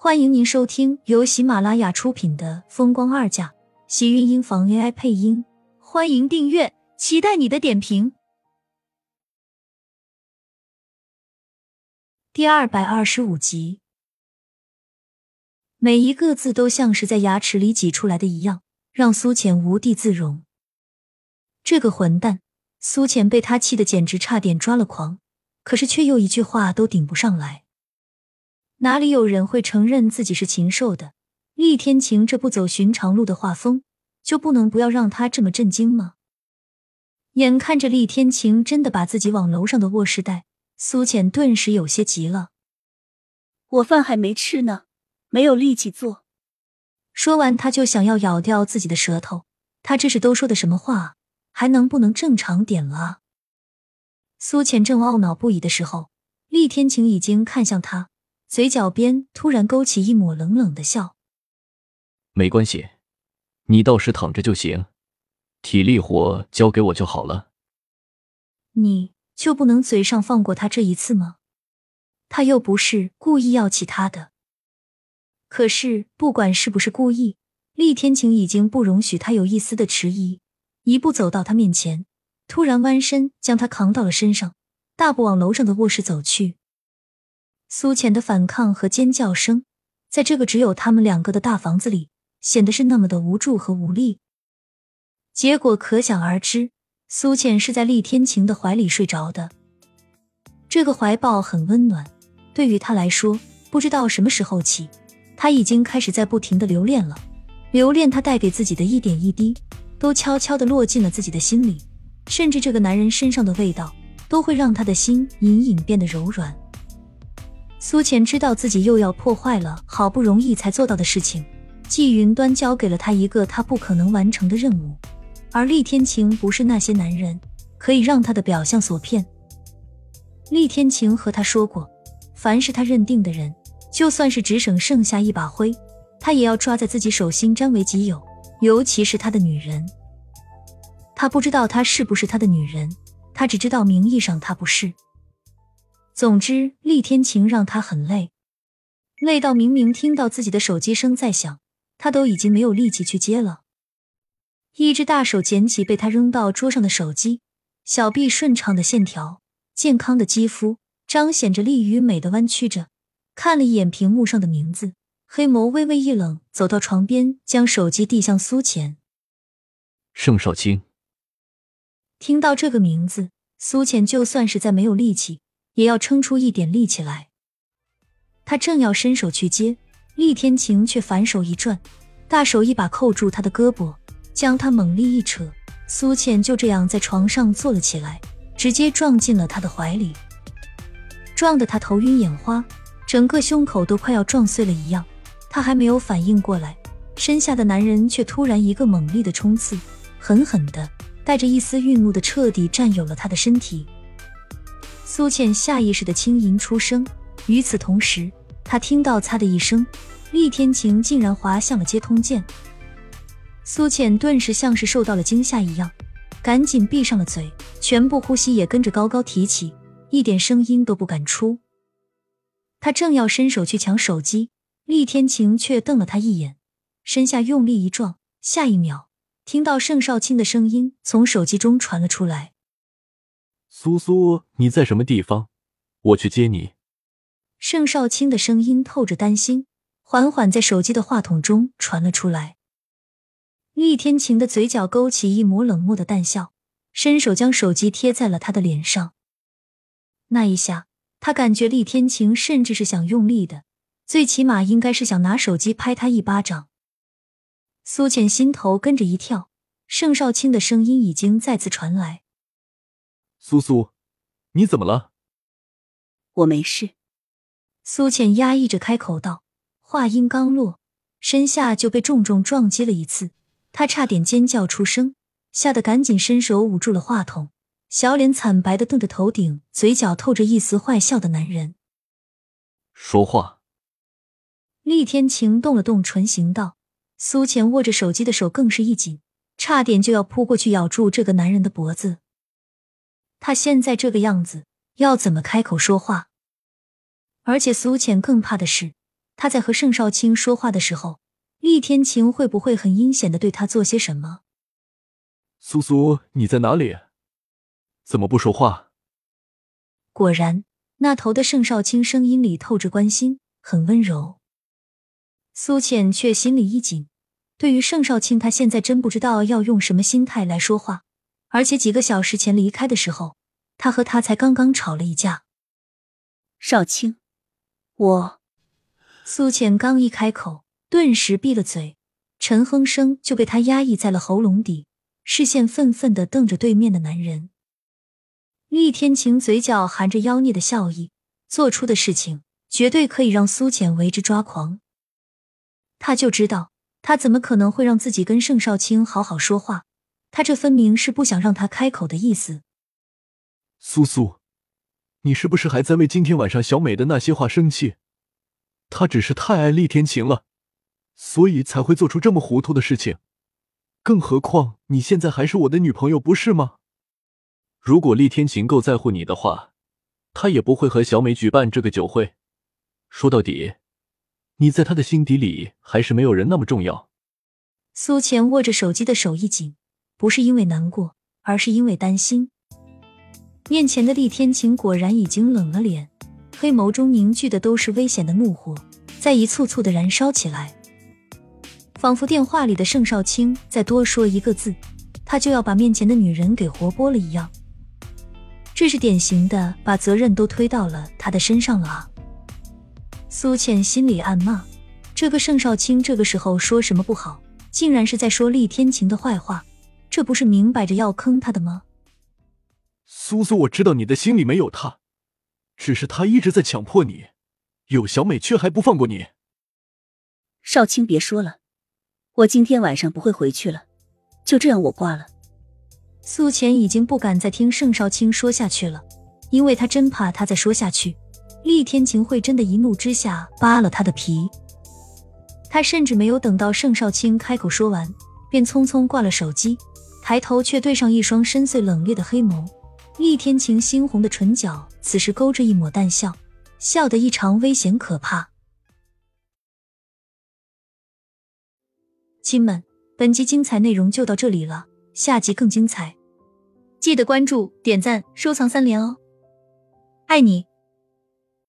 欢迎您收听由喜马拉雅出品的《风光二嫁》，喜运音房 AI 配音。欢迎订阅，期待你的点评。第二百二十五集，每一个字都像是在牙齿里挤出来的一样，让苏浅无地自容。这个混蛋，苏浅被他气得简直差点抓了狂，可是却又一句话都顶不上来。哪里有人会承认自己是禽兽的？厉天晴这不走寻常路的画风，就不能不要让他这么震惊吗？眼看着厉天晴真的把自己往楼上的卧室带，苏浅顿时有些急了。我饭还没吃呢，没有力气做。说完，他就想要咬掉自己的舌头。他这是都说的什么话？还能不能正常点了？苏浅正懊恼不已的时候，厉天晴已经看向他。嘴角边突然勾起一抹冷冷的笑。没关系，你到时躺着就行，体力活交给我就好了。你就不能嘴上放过他这一次吗？他又不是故意要气他的。可是不管是不是故意，厉天晴已经不容许他有一丝的迟疑，一步走到他面前，突然弯身将他扛到了身上，大步往楼上的卧室走去。苏浅的反抗和尖叫声，在这个只有他们两个的大房子里，显得是那么的无助和无力。结果可想而知，苏浅是在厉天晴的怀里睡着的。这个怀抱很温暖，对于他来说，不知道什么时候起，他已经开始在不停的留恋了。留恋他带给自己的一点一滴，都悄悄的落进了自己的心里，甚至这个男人身上的味道，都会让他的心隐隐变得柔软。苏浅知道自己又要破坏了好不容易才做到的事情，季云端交给了他一个他不可能完成的任务，而厉天晴不是那些男人可以让他的表象所骗。厉天晴和他说过，凡是他认定的人，就算是只省剩下一把灰，他也要抓在自己手心占为己有，尤其是他的女人。他不知道她是不是他的女人，他只知道名义上他不是。总之，厉天晴让他很累，累到明明听到自己的手机声在响，他都已经没有力气去接了。一只大手捡起被他扔到桌上的手机，小臂顺畅的线条，健康的肌肤，彰显着力与美的弯曲着。看了一眼屏幕上的名字，黑眸微微一冷，走到床边，将手机递向苏浅。盛少卿。听到这个名字，苏浅就算是再没有力气。也要撑出一点力气来。他正要伸手去接，厉天晴却反手一转，大手一把扣住他的胳膊，将他猛力一扯。苏倩就这样在床上坐了起来，直接撞进了他的怀里，撞得他头晕眼花，整个胸口都快要撞碎了一样。他还没有反应过来，身下的男人却突然一个猛力的冲刺，狠狠的带着一丝愠怒的彻底占有了他的身体。苏倩下意识的轻吟出声，与此同时，她听到“擦”的一声，厉天晴竟然滑向了接通键。苏倩顿时像是受到了惊吓一样，赶紧闭上了嘴，全部呼吸也跟着高高提起，一点声音都不敢出。他正要伸手去抢手机，厉天晴却瞪了他一眼，身下用力一撞，下一秒，听到盛少卿的声音从手机中传了出来。苏苏，你在什么地方？我去接你。盛少卿的声音透着担心，缓缓在手机的话筒中传了出来。厉天晴的嘴角勾起一抹冷漠的淡笑，伸手将手机贴在了他的脸上。那一下，他感觉厉天晴甚至是想用力的，最起码应该是想拿手机拍他一巴掌。苏浅心头跟着一跳，盛少卿的声音已经再次传来。苏苏，你怎么了？我没事。苏浅压抑着开口道，话音刚落，身下就被重重撞击了一次，她差点尖叫出声，吓得赶紧伸手捂住了话筒，小脸惨白的瞪着头顶，嘴角透着一丝坏笑的男人。说话。厉天晴动了动唇形道，苏浅握着手机的手更是一紧，差点就要扑过去咬住这个男人的脖子。他现在这个样子，要怎么开口说话？而且苏浅更怕的是，他在和盛少卿说话的时候，厉天晴会不会很阴险的对他做些什么？苏苏，你在哪里？怎么不说话？果然，那头的盛少卿声音里透着关心，很温柔。苏浅却心里一紧，对于盛少卿，他现在真不知道要用什么心态来说话。而且几个小时前离开的时候，他和他才刚刚吵了一架。少卿，我……苏浅刚一开口，顿时闭了嘴，陈哼声就被他压抑在了喉咙底，视线愤愤的瞪着对面的男人。厉天晴嘴角含着妖孽的笑意，做出的事情绝对可以让苏浅为之抓狂。他就知道，他怎么可能会让自己跟盛少卿好好说话？他这分明是不想让他开口的意思。苏苏，你是不是还在为今天晚上小美的那些话生气？她只是太爱厉天晴了，所以才会做出这么糊涂的事情。更何况你现在还是我的女朋友，不是吗？如果厉天晴够在乎你的话，他也不会和小美举办这个酒会。说到底，你在他的心底里还是没有人那么重要。苏浅握着手机的手一紧，不是因为难过，而是因为担心。面前的厉天晴果然已经冷了脸，黑眸中凝聚的都是危险的怒火，在一簇簇的燃烧起来，仿佛电话里的盛少卿再多说一个字，他就要把面前的女人给活剥了一样。这是典型的把责任都推到了他的身上了啊！苏倩心里暗骂：这个盛少卿这个时候说什么不好，竟然是在说厉天晴的坏话，这不是明摆着要坑他的吗？苏苏，我知道你的心里没有他，只是他一直在强迫你，有小美却还不放过你。少卿，别说了，我今天晚上不会回去了，就这样我挂了。苏浅已经不敢再听盛少卿说下去了，因为他真怕他再说下去，厉天晴会真的一怒之下扒了他的皮。他甚至没有等到盛少卿开口说完，便匆匆挂了手机，抬头却对上一双深邃冷冽的黑眸。厉天晴猩红的唇角此时勾着一抹淡笑，笑得异常危险可怕。亲们，本集精彩内容就到这里了，下集更精彩。记得关注、点赞、收藏三连哦，爱你！